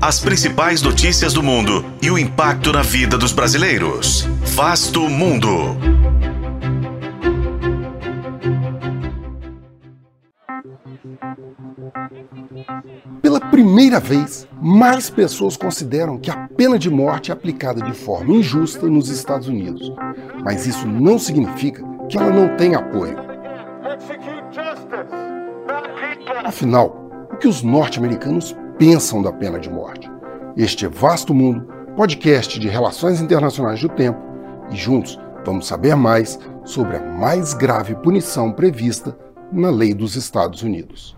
As principais notícias do mundo e o impacto na vida dos brasileiros. Vasto Mundo. Pela primeira vez, mais pessoas consideram que a pena de morte é aplicada de forma injusta nos Estados Unidos. Mas isso não significa que ela não tem apoio. Afinal, o que os norte-americanos pensam da pena de morte? Este é Vasto Mundo, podcast de relações internacionais do tempo, e juntos vamos saber mais sobre a mais grave punição prevista na lei dos Estados Unidos.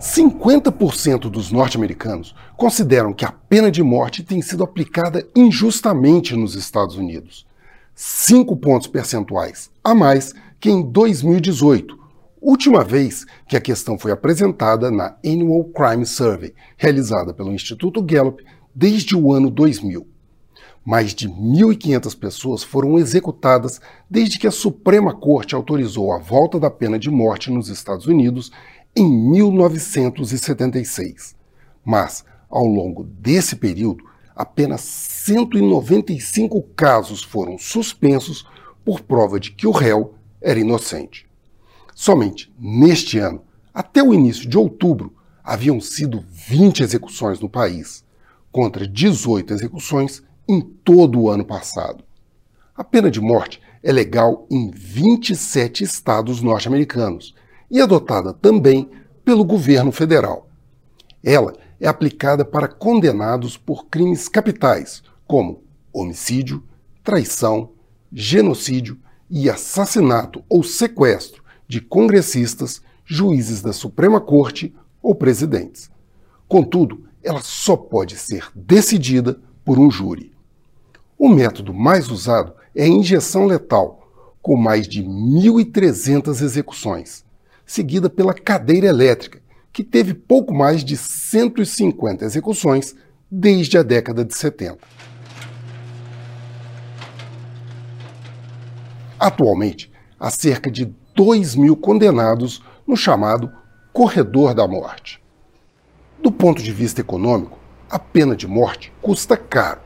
50% dos norte-americanos consideram que a pena de morte tem sido aplicada injustamente nos Estados Unidos. 5 pontos percentuais a mais que em 2018, última vez que a questão foi apresentada na Annual Crime Survey, realizada pelo Instituto Gallup desde o ano 2000. Mais de 1.500 pessoas foram executadas desde que a Suprema Corte autorizou a volta da pena de morte nos Estados Unidos em 1976. Mas, ao longo desse período, apenas 195 casos foram suspensos por prova de que o réu era inocente. Somente neste ano, até o início de outubro, haviam sido 20 execuções no país, contra 18 execuções em todo o ano passado. A pena de morte é legal em 27 estados norte-americanos e adotada também pelo governo federal. Ela é aplicada para condenados por crimes capitais, como homicídio, traição, genocídio e assassinato ou sequestro de congressistas, juízes da Suprema Corte ou presidentes. Contudo, ela só pode ser decidida por um júri. O método mais usado é a injeção letal, com mais de 1.300 execuções seguida pela cadeira elétrica, que teve pouco mais de 150 execuções desde a década de 70. Atualmente, há cerca de 2 mil condenados no chamado Corredor da Morte. Do ponto de vista econômico, a pena de morte custa caro.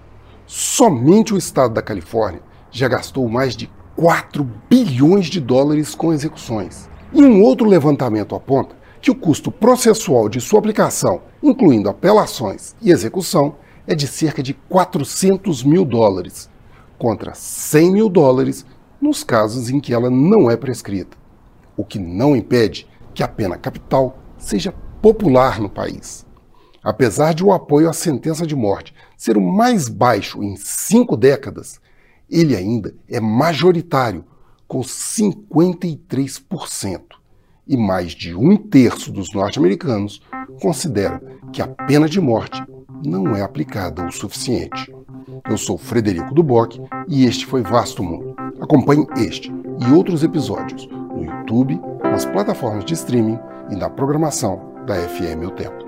Somente o estado da Califórnia já gastou mais de 4 bilhões de dólares com execuções. E um outro levantamento aponta que o custo processual de sua aplicação, incluindo apelações e execução, é de cerca de 400 mil dólares, contra 100 mil dólares nos casos em que ela não é prescrita, o que não impede que a pena capital seja popular no país. Apesar de o apoio à sentença de morte ser o mais baixo em cinco décadas, ele ainda é majoritário com 53%. E mais de um terço dos norte-americanos consideram que a pena de morte não é aplicada o suficiente. Eu sou Frederico Duboc e este foi Vasto Mundo. Acompanhe este e outros episódios YouTube, nas plataformas de streaming e na programação da FM O Tempo.